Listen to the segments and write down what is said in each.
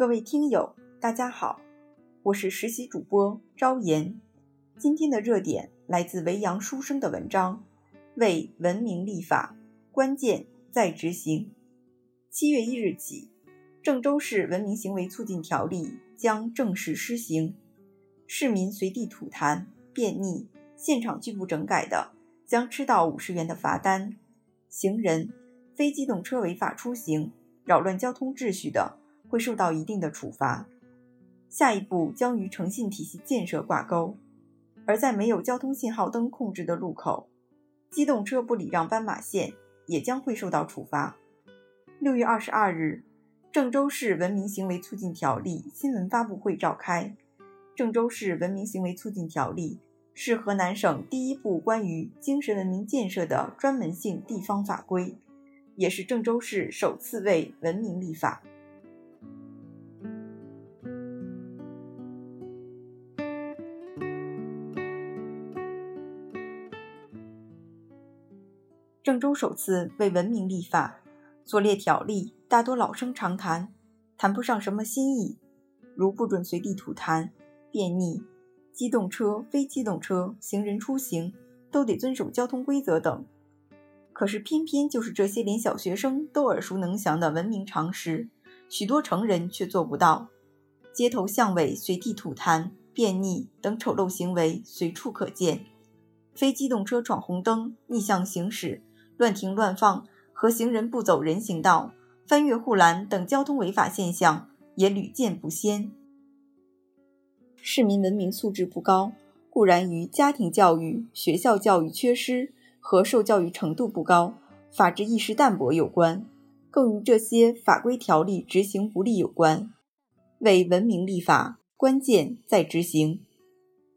各位听友，大家好，我是实习主播朝颜。今天的热点来自维扬书生的文章，为文明立法，关键在执行。七月一日起，郑州市文明行为促进条例将正式施行，市民随地吐痰、便溺、现场拒不整改的，将吃到五十元的罚单；行人、非机动车违法出行、扰乱交通秩序的。会受到一定的处罚。下一步将与诚信体系建设挂钩，而在没有交通信号灯控制的路口，机动车不礼让斑马线也将会受到处罚。六月二十二日，郑州市文明行为促进条例新闻发布会召开。郑州市文明行为促进条例是河南省第一部关于精神文明建设的专门性地方法规，也是郑州市首次为文明立法。郑州首次为文明立法，所列条例大多老生常谈，谈不上什么新意，如不准随地吐痰、便溺、机动车、非机动车、行人出行都得遵守交通规则等。可是偏偏就是这些连小学生都耳熟能详的文明常识，许多成人却做不到。街头巷尾随地吐痰、便溺等丑陋行为随处可见，非机动车闯红灯、逆向行驶。乱停乱放和行人不走人行道、翻越护栏等交通违法现象也屡见不鲜。市民文明素质不高，固然与家庭教育、学校教育缺失和受教育程度不高、法治意识淡薄有关，更与这些法规条例执行不力有关。为文明立法，关键在执行。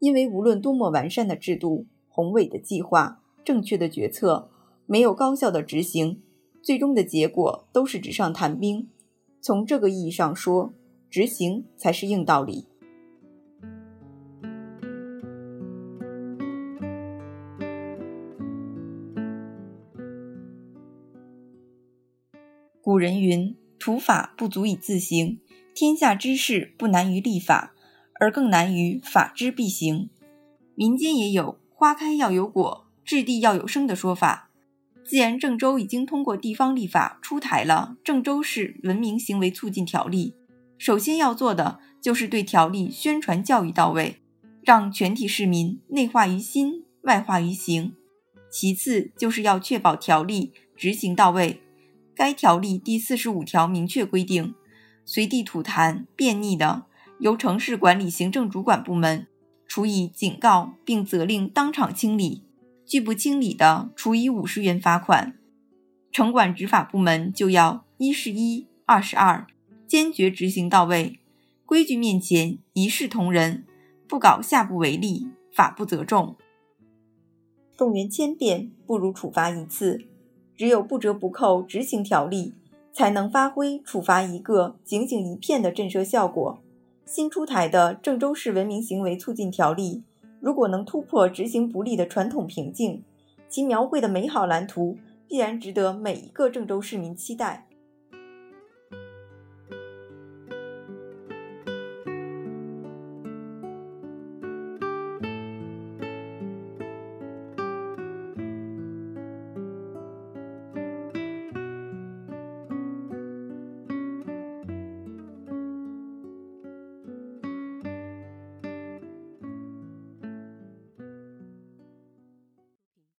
因为无论多么完善的制度、宏伟的计划、正确的决策。没有高效的执行，最终的结果都是纸上谈兵。从这个意义上说，执行才是硬道理。古人云：“土法不足以自行，天下之事不难于立法，而更难于法之必行。”民间也有“花开要有果，掷地要有声”的说法。既然郑州已经通过地方立法出台了《郑州市文明行为促进条例》，首先要做的就是对条例宣传教育到位，让全体市民内化于心、外化于行。其次就是要确保条例执行到位。该条例第四十五条明确规定，随地吐痰、便溺的，由城市管理行政主管部门处以警告，并责令当场清理。拒不清理的，处以五十元罚款。城管执法部门就要一是一，二是二，坚决执行到位。规矩面前一视同仁，不搞下不为例，法不责众。动员千遍不如处罚一次，只有不折不扣执行条例，才能发挥处罚一个警醒一片的震慑效果。新出台的郑州市文明行为促进条例。如果能突破执行不力的传统瓶颈，其描绘的美好蓝图必然值得每一个郑州市民期待。